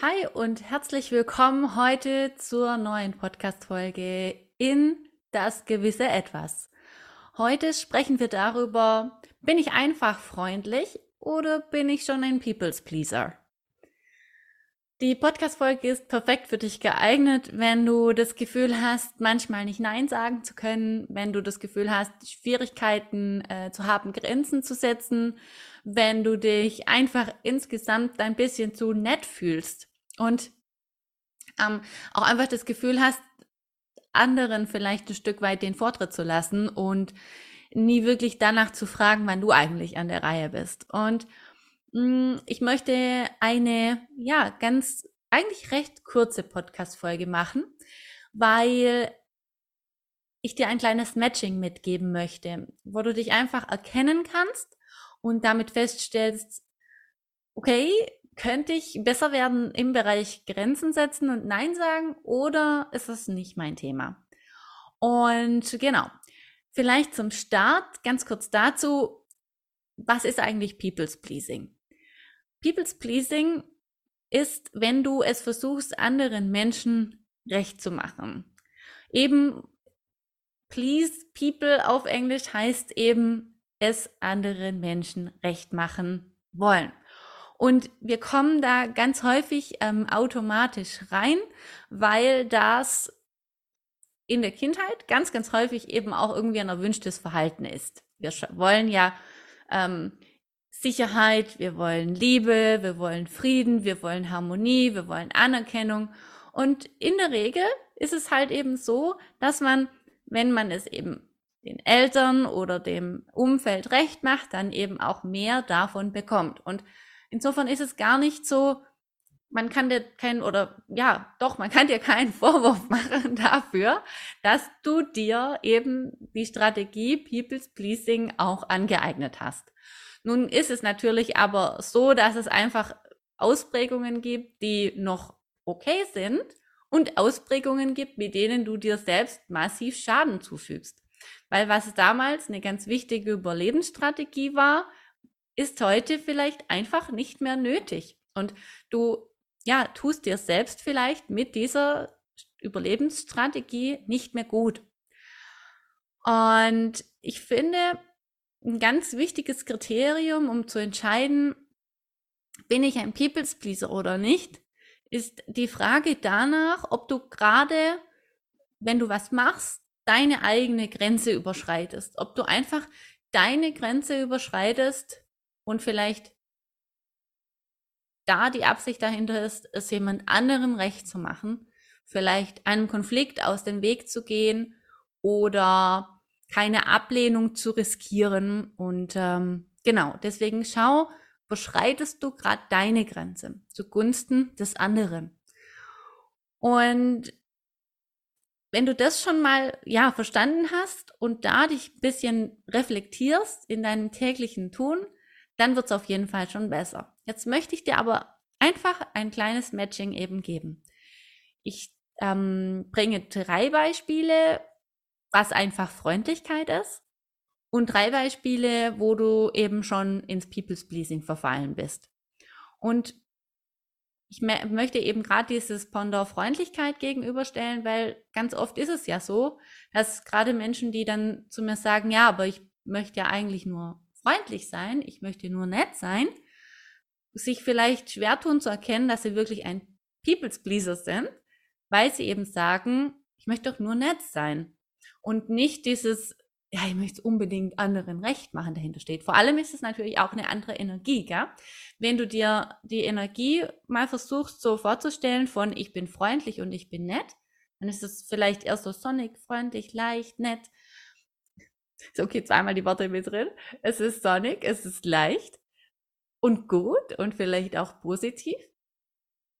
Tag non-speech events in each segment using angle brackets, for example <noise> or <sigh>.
Hi und herzlich willkommen heute zur neuen Podcast-Folge in das gewisse Etwas. Heute sprechen wir darüber, bin ich einfach freundlich oder bin ich schon ein People's Pleaser? Die Podcast-Folge ist perfekt für dich geeignet, wenn du das Gefühl hast, manchmal nicht Nein sagen zu können, wenn du das Gefühl hast, Schwierigkeiten äh, zu haben, Grenzen zu setzen, wenn du dich einfach insgesamt ein bisschen zu nett fühlst und ähm, auch einfach das Gefühl hast, anderen vielleicht ein Stück weit den Vortritt zu lassen und nie wirklich danach zu fragen, wann du eigentlich an der Reihe bist. Und mh, mm, ich möchte eine, ja, ganz, eigentlich recht kurze Podcast-Folge machen, weil ich dir ein kleines Matching mitgeben möchte, wo du dich einfach erkennen kannst und damit feststellst, okay, könnte ich besser werden im Bereich Grenzen setzen und Nein sagen oder ist es nicht mein Thema? Und genau, vielleicht zum Start ganz kurz dazu, was ist eigentlich People's Pleasing? People's Pleasing ist, wenn du es versuchst, anderen Menschen recht zu machen. Eben please people auf Englisch heißt eben es anderen Menschen recht machen wollen. Und wir kommen da ganz häufig ähm, automatisch rein, weil das in der Kindheit ganz, ganz häufig eben auch irgendwie ein erwünschtes Verhalten ist. Wir wollen ja ähm, Sicherheit, wir wollen Liebe, wir wollen Frieden, wir wollen Harmonie, wir wollen Anerkennung. Und in der Regel ist es halt eben so, dass man, wenn man es eben den Eltern oder dem Umfeld recht macht, dann eben auch mehr davon bekommt. Und Insofern ist es gar nicht so, man kann dir keinen, oder ja, doch, man kann dir keinen Vorwurf <laughs> machen dafür, dass du dir eben die Strategie People's Pleasing auch angeeignet hast. Nun ist es natürlich aber so, dass es einfach Ausprägungen gibt, die noch okay sind und Ausprägungen gibt, mit denen du dir selbst massiv Schaden zufügst. Weil was damals eine ganz wichtige Überlebensstrategie war, ist heute vielleicht einfach nicht mehr nötig. Und du, ja, tust dir selbst vielleicht mit dieser Überlebensstrategie nicht mehr gut. Und ich finde, ein ganz wichtiges Kriterium, um zu entscheiden, bin ich ein People's Pleaser oder nicht, ist die Frage danach, ob du gerade, wenn du was machst, deine eigene Grenze überschreitest. Ob du einfach deine Grenze überschreitest, und vielleicht da die Absicht dahinter ist, es jemand anderem recht zu machen, vielleicht einem Konflikt aus dem Weg zu gehen oder keine Ablehnung zu riskieren. Und ähm, genau, deswegen schau, beschreitest du gerade deine Grenze zugunsten des anderen. Und wenn du das schon mal ja verstanden hast und da dich ein bisschen reflektierst in deinem täglichen Tun, dann wird es auf jeden Fall schon besser. Jetzt möchte ich dir aber einfach ein kleines Matching eben geben. Ich ähm, bringe drei Beispiele, was einfach Freundlichkeit ist und drei Beispiele, wo du eben schon ins People's Pleasing verfallen bist. Und ich möchte eben gerade dieses Pendant Freundlichkeit gegenüberstellen, weil ganz oft ist es ja so, dass gerade Menschen, die dann zu mir sagen, ja, aber ich möchte ja eigentlich nur freundlich sein, ich möchte nur nett sein, sich vielleicht schwer tun zu erkennen, dass sie wirklich ein People's Pleaser sind, weil sie eben sagen, ich möchte doch nur nett sein und nicht dieses, ja, ich möchte unbedingt anderen recht machen dahinter steht. Vor allem ist es natürlich auch eine andere Energie, gell? Wenn du dir die Energie mal versuchst so vorzustellen von ich bin freundlich und ich bin nett, dann ist es vielleicht eher so sonnig, freundlich, leicht, nett. So, okay, zweimal die Worte mit drin. Es ist sonnig, es ist leicht und gut und vielleicht auch positiv.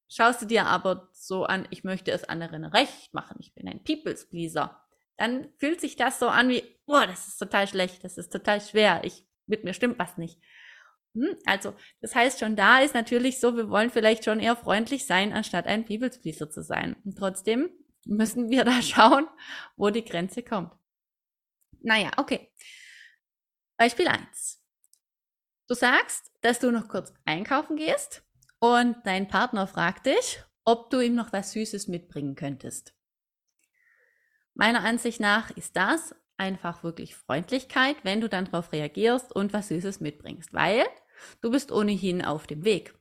Schaust du dir aber so an, ich möchte es anderen recht machen, ich bin ein People's Pleaser, dann fühlt sich das so an wie, boah, das ist total schlecht, das ist total schwer, ich, mit mir stimmt was nicht. Hm, also, das heißt, schon da ist natürlich so, wir wollen vielleicht schon eher freundlich sein, anstatt ein People's Pleaser zu sein. Und trotzdem müssen wir da <laughs> schauen, wo die Grenze kommt. Naja, okay. Beispiel 1. Du sagst, dass du noch kurz einkaufen gehst und dein Partner fragt dich, ob du ihm noch was Süßes mitbringen könntest. Meiner Ansicht nach ist das einfach wirklich Freundlichkeit, wenn du dann darauf reagierst und was Süßes mitbringst, weil du bist ohnehin auf dem Weg.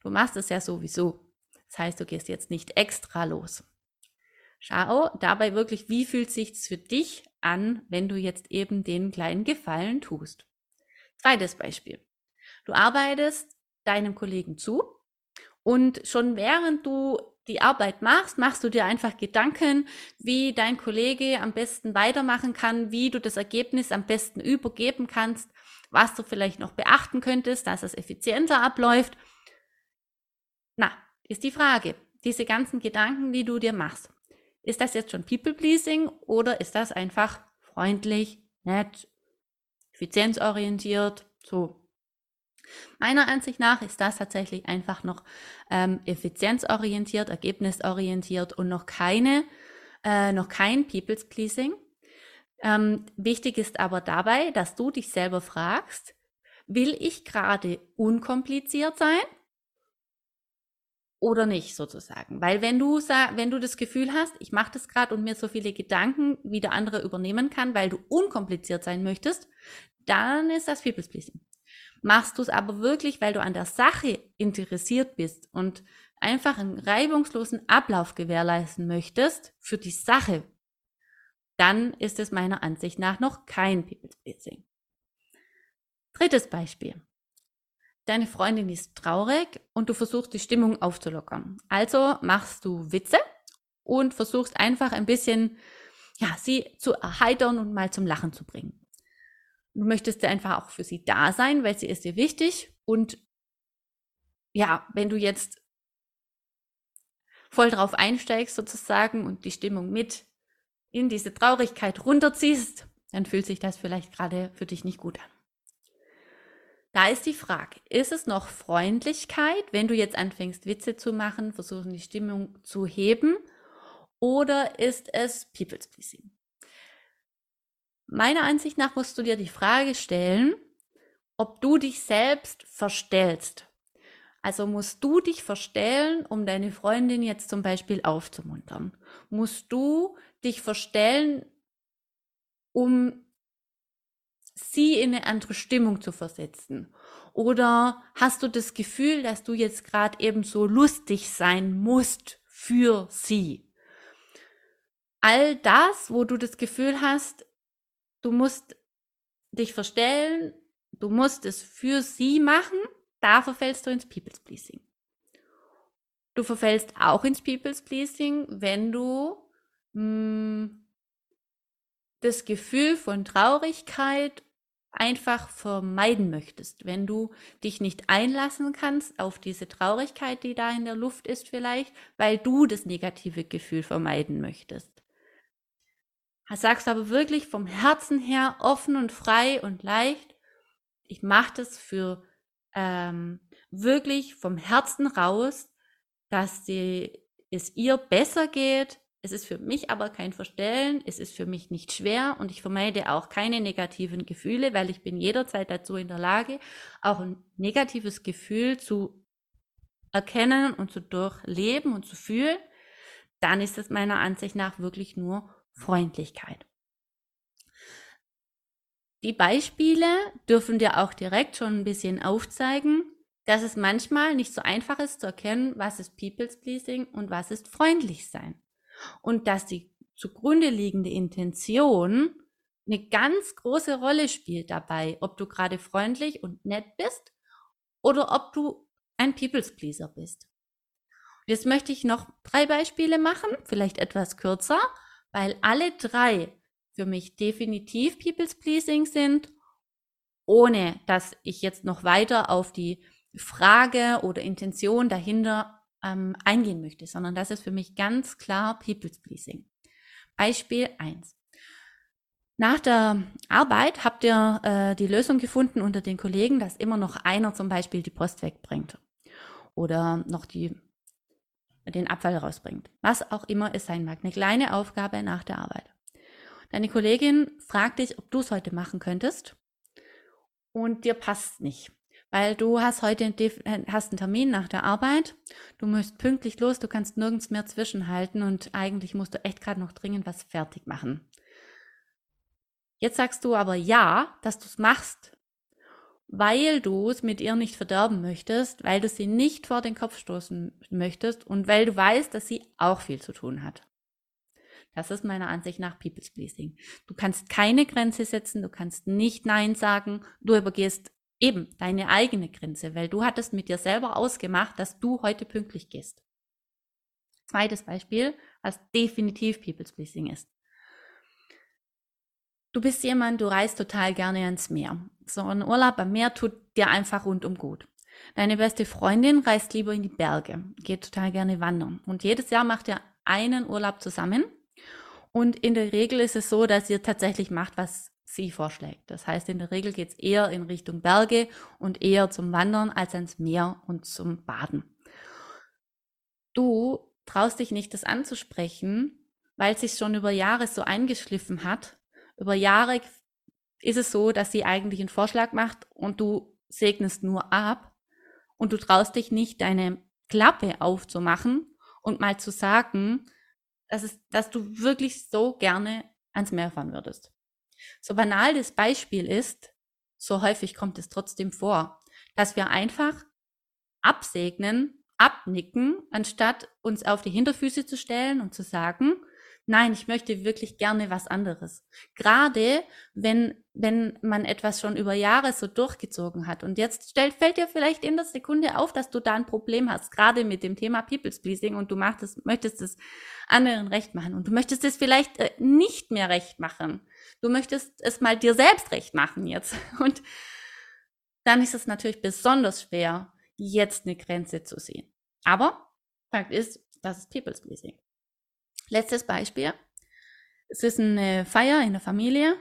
Du machst es ja sowieso. Das heißt, du gehst jetzt nicht extra los. Schau dabei wirklich, wie fühlt sich's für dich an, wenn du jetzt eben den kleinen Gefallen tust. Zweites Beispiel. Du arbeitest deinem Kollegen zu und schon während du die Arbeit machst, machst du dir einfach Gedanken, wie dein Kollege am besten weitermachen kann, wie du das Ergebnis am besten übergeben kannst, was du vielleicht noch beachten könntest, dass es effizienter abläuft. Na, ist die Frage, diese ganzen Gedanken, die du dir machst, ist das jetzt schon People-Pleasing oder ist das einfach freundlich, nett, effizienzorientiert, so? Meiner Ansicht nach ist das tatsächlich einfach noch ähm, effizienzorientiert, ergebnisorientiert und noch keine, äh, noch kein People's Pleasing. Ähm, wichtig ist aber dabei, dass du dich selber fragst, will ich gerade unkompliziert sein oder nicht sozusagen. Weil wenn du wenn du das Gefühl hast, ich mache das gerade und mir so viele Gedanken wie der andere übernehmen kann, weil du unkompliziert sein möchtest, dann ist das People's Pleasing. Machst du es aber wirklich, weil du an der Sache interessiert bist und einfach einen reibungslosen Ablauf gewährleisten möchtest für die Sache, dann ist es meiner Ansicht nach noch kein People's Pleasing. Drittes Beispiel. Deine Freundin ist traurig und du versuchst die Stimmung aufzulockern. Also machst du Witze und versuchst einfach ein bisschen, ja, sie zu erheitern und mal zum Lachen zu bringen. Du möchtest einfach auch für sie da sein, weil sie ist dir wichtig. Und ja, wenn du jetzt voll drauf einsteigst sozusagen und die Stimmung mit in diese Traurigkeit runterziehst, dann fühlt sich das vielleicht gerade für dich nicht gut an. Da ist die Frage, ist es noch Freundlichkeit, wenn du jetzt anfängst, Witze zu machen, versuchen die Stimmung zu heben, oder ist es People's Pleasing? Meiner Ansicht nach musst du dir die Frage stellen, ob du dich selbst verstellst. Also musst du dich verstellen, um deine Freundin jetzt zum Beispiel aufzumuntern. Musst du dich verstellen, um sie in eine andere Stimmung zu versetzen? Oder hast du das Gefühl, dass du jetzt gerade eben so lustig sein musst für sie? All das, wo du das Gefühl hast, du musst dich verstellen, du musst es für sie machen, da verfällst du ins People's Pleasing. Du verfällst auch ins People's Pleasing, wenn du mh, hm, das Gefühl von Traurigkeit einfach vermeiden möchtest, wenn du dich nicht einlassen kannst auf diese Traurigkeit, die da in der Luft ist vielleicht, weil du das negative Gefühl vermeiden möchtest. Sagst aber wirklich vom Herzen her offen und frei und leicht, ich mache das für ähm, wirklich vom Herzen raus, dass die, es ihr besser geht. Es ist für mich aber kein Verstellen, es ist für mich nicht schwer und ich vermeide auch keine negativen Gefühle, weil ich bin jederzeit dazu in der Lage, auch ein negatives Gefühl zu erkennen und zu durchleben und zu fühlen. Dann ist es meiner Ansicht nach wirklich nur Freundlichkeit. Die Beispiele dürfen dir auch direkt schon ein bisschen aufzeigen, dass es manchmal nicht so einfach ist zu erkennen, was ist People's Pleasing und was ist freundlich sein. Und dass die zugrunde liegende Intention eine ganz große Rolle spielt dabei, ob du gerade freundlich und nett bist oder ob du ein People's Pleaser bist. Jetzt möchte ich noch drei Beispiele machen, vielleicht etwas kürzer, weil alle drei für mich definitiv People's Pleasing sind, ohne dass ich jetzt noch weiter auf die Frage oder Intention dahinter ähm, eingehen möchte, sondern das ist für mich ganz klar People's Pleasing. Beispiel eins: Nach der Arbeit habt ihr äh, die Lösung gefunden unter den Kollegen, dass immer noch einer zum Beispiel die Post wegbringt oder noch die den Abfall rausbringt. Was auch immer es sein mag. Eine kleine Aufgabe nach der Arbeit. Deine Kollegin fragt dich, ob du es heute machen könntest und dir passt nicht. Weil du hast heute äh, hast einen Termin nach der Arbeit, du musst pünktlich los, du kannst nirgends mehr zwischenhalten und eigentlich musst du echt gerade noch dringend was fertig machen. Jetzt sagst du aber ja, dass du es machst, weil du es mit ihr nicht verderben möchtest, weil du sie nicht vor den Kopf stoßen möchtest und weil du weißt, dass sie auch viel zu tun hat. Das ist meiner Ansicht nach People's Pleasing. Du kannst keine Grenze setzen, du kannst nicht Nein sagen, du übergehst eben deine eigene Grenze, weil du hattest mit dir selber ausgemacht, dass du heute pünktlich gehst. Zweites Beispiel, was definitiv People's Pleasing ist. Du bist jemand, du reist total gerne ans Meer. So ein Urlaub am Meer tut dir einfach rundum gut. Deine beste Freundin reist lieber in die Berge, geht total gerne wandern. Und jedes Jahr macht ihr einen Urlaub zusammen. Und in der Regel ist es so, dass ihr tatsächlich macht, was sie vorschlägt. Das heißt, in der Regel geht es eher in Richtung Berge und eher zum Wandern als ans Meer und zum Baden. Du traust dich nicht, das anzusprechen, weil es sich schon über Jahre so eingeschliffen hat, über Jahre ist es so, dass sie eigentlich einen Vorschlag macht und du segnest nur ab und du traust dich nicht, deine Klappe aufzumachen und mal zu sagen, dass, es, dass du wirklich so gerne ans Meer fahren würdest. So banal das Beispiel ist, so häufig kommt es trotzdem vor, dass wir einfach absegnen, abnicken, anstatt uns auf die Hinterfüße zu stellen und zu sagen, nein, ich möchte wirklich gerne was anderes. Gerade wenn, wenn man etwas schon über Jahre so durchgezogen hat und jetzt stellt, fällt dir vielleicht in der Sekunde auf, dass du da ein Problem hast, gerade mit dem Thema People's Pleasing und du machtest, möchtest es anderen recht machen und du möchtest es vielleicht äh, nicht mehr recht machen. Du möchtest es mal dir selbst recht machen jetzt <laughs> und dann ist es natürlich besonders schwer, jetzt eine Grenze zu sehen. Aber Fakt ist, das ist People's Pleasing. Letztes Beispiel. Es ist eine Feier in der Familie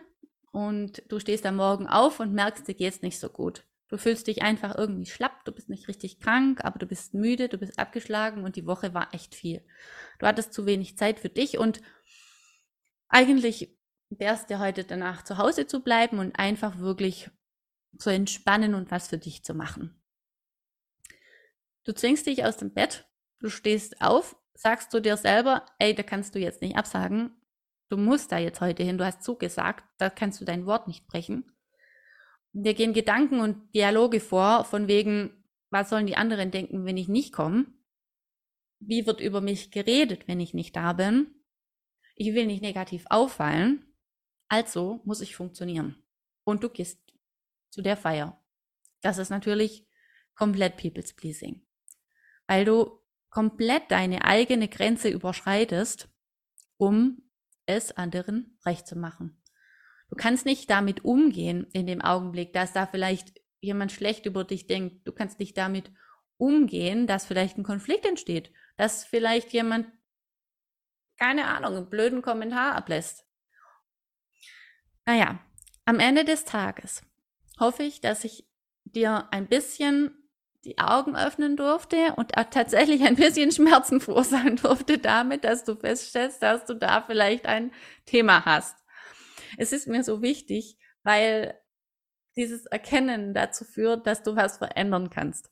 und du stehst am Morgen auf und merkst, dir geht's nicht so gut. Du fühlst dich einfach irgendwie schlapp, du bist nicht richtig krank, aber du bist müde, du bist abgeschlagen und die Woche war echt viel. Du hattest zu wenig Zeit für dich und eigentlich wär's dir heute danach zu Hause zu bleiben und einfach wirklich zu entspannen und was für dich zu machen. Du zwingst dich aus dem Bett, du stehst auf sagst du dir selber, ey, da kannst du jetzt nicht absagen, du musst da jetzt heute hin, du hast zugesagt, da kannst du dein Wort nicht brechen. Wir gehen Gedanken und Dialoge vor, von wegen, was sollen die anderen denken, wenn ich nicht komme? Wie wird über mich geredet, wenn ich nicht da bin? Ich will nicht negativ auffallen, also muss ich funktionieren. Und du gehst zu der Feier. Das ist natürlich komplett People's Pleasing. Weil du komplett deine eigene Grenze überschreitest, um es anderen recht zu machen. Du kannst nicht damit umgehen in dem Augenblick, dass da vielleicht jemand schlecht über dich denkt. Du kannst nicht damit umgehen, dass vielleicht ein Konflikt entsteht, dass vielleicht jemand, keine Ahnung, einen blöden Kommentar ablässt. Naja, am Ende des Tages hoffe ich, dass ich dir ein bisschen die Augen öffnen durfte und auch tatsächlich ein bisschen <laughs> Schmerzen verursachen durfte damit, dass du feststellst, dass du da vielleicht ein Thema hast. Es ist mir so wichtig, weil dieses Erkennen dazu führt, dass du was verändern kannst.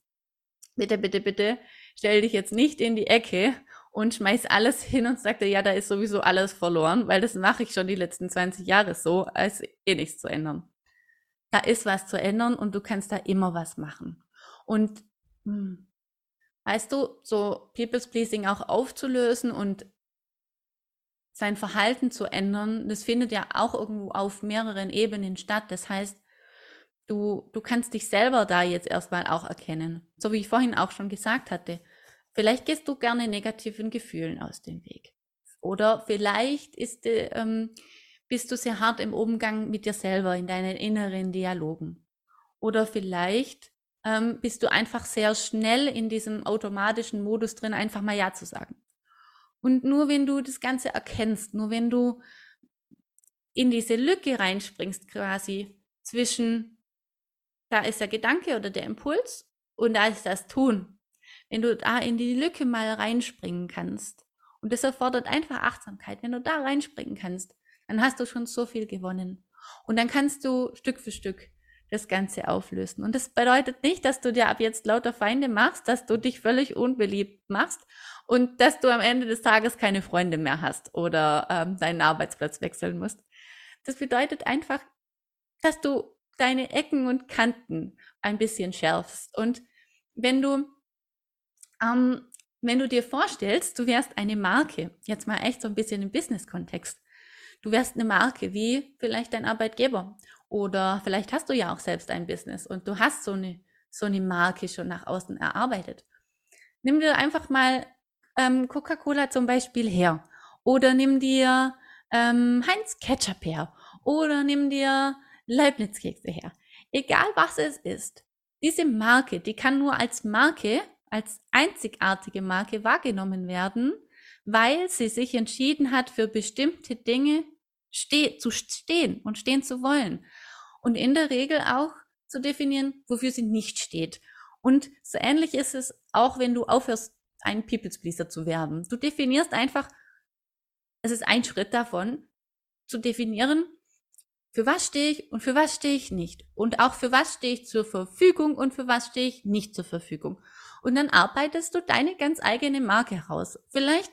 Bitte, bitte, bitte, stell dich jetzt nicht in die Ecke und schmeiß alles hin und sag dir, ja, da ist sowieso alles verloren, weil das mache ich schon die letzten 20 Jahre so, als eh nichts zu ändern. Da ist was zu ändern und du kannst da immer was machen. Und hm, weißt du, so People's Pleasing auch aufzulösen und sein Verhalten zu ändern, das findet ja auch irgendwo auf mehreren Ebenen statt. Das heißt, du, du kannst dich selber da jetzt erstmal auch erkennen. So wie ich vorhin auch schon gesagt hatte. Vielleicht gehst du gerne negativen Gefühlen aus dem Weg. Oder vielleicht ist, ähm, bist du sehr hart im Umgang mit dir selber, in deinen inneren Dialogen. Oder vielleicht ähm, bist du einfach sehr schnell in diesem automatischen Modus drin, einfach mal Ja zu sagen. Und nur wenn du das Ganze erkennst, nur wenn du in diese Lücke reinspringst quasi zwischen, da ist der Gedanke oder der Impuls und da ist das Tun. Wenn du da in die Lücke mal reinspringen kannst, und das erfordert einfach Achtsamkeit, wenn du da reinspringen kannst, dann hast du schon so viel gewonnen. Und dann kannst du Stück für Stück das Ganze auflösen. Und das bedeutet nicht, dass du dir ab jetzt lauter Feinde machst, dass du dich völlig unbeliebt machst und dass du am Ende des Tages keine Freunde mehr hast oder ähm, deinen Arbeitsplatz wechseln musst. Das bedeutet einfach, dass du deine Ecken und Kanten ein bisschen schärfst. Und wenn du, ähm, wenn du dir vorstellst, du wärst eine Marke, jetzt mal echt so ein bisschen im Business-Kontext, du wärst eine Marke wie vielleicht dein Arbeitgeber oder vielleicht hast du ja auch selbst ein Business und du hast so eine, so eine Marke schon nach außen erarbeitet. Nimm dir einfach mal ähm, Coca-Cola zum Beispiel her oder nimm dir ähm, Heinz Ketchup her oder nimm dir Leibniz-Kekse her. Egal was es ist, diese Marke, die kann nur als Marke, als einzigartige Marke wahrgenommen werden, weil sie sich entschieden hat, für bestimmte Dinge ste zu stehen und stehen zu wollen. Und in der Regel auch zu definieren, wofür sie nicht steht. Und so ähnlich ist es auch, wenn du aufhörst, ein People's Pleaser zu werden. Du definierst einfach, es ist ein Schritt davon, zu definieren, für was stehe ich und für was stehe ich nicht. Und auch für was stehe ich zur Verfügung und für was stehe ich nicht zur Verfügung. Und dann arbeitest du deine ganz eigene Marke heraus. Vielleicht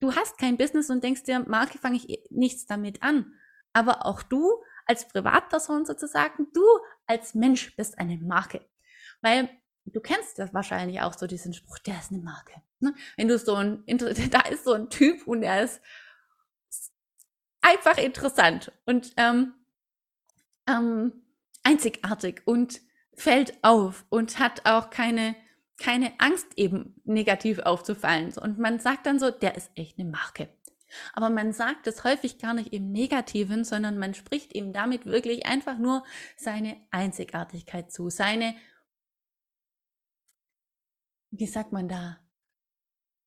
du hast kein Business und denkst dir, Marke fange ich nichts damit an. Aber auch du als Privatperson sozusagen, du als Mensch bist eine Marke. Weil du kennst das wahrscheinlich auch so diesen Spruch, der ist eine Marke. Ne? Wenn du so ein, <laughs> da ist so ein Typ und er ist einfach interessant und ähm, ähm, einzigartig und fällt auf und hat auch keine, keine Angst eben negativ aufzufallen. Und man sagt dann so, der ist echt eine Marke. Aber man sagt es häufig gar nicht im Negativen, sondern man spricht ihm damit wirklich einfach nur seine Einzigartigkeit zu, seine, wie sagt man da,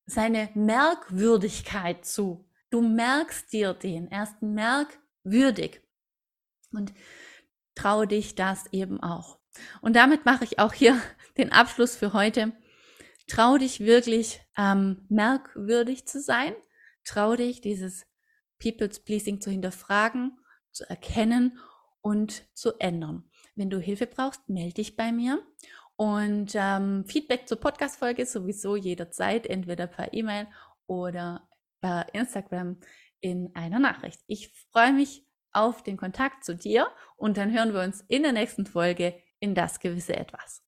seine Merkwürdigkeit zu. Du merkst dir den. Er ist merkwürdig. Und traue dich das eben auch. Und damit mache ich auch hier <laughs> den Abschluss für heute. Trau dich wirklich ähm, merkwürdig zu sein. Trau dich, dieses People's Pleasing zu hinterfragen, zu erkennen und zu ändern. Wenn du Hilfe brauchst, melde dich bei mir. Und ähm, Feedback zur Podcast-Folge sowieso jederzeit, entweder per E-Mail oder bei Instagram in einer Nachricht. Ich freue mich auf den Kontakt zu dir und dann hören wir uns in der nächsten Folge in das gewisse etwas.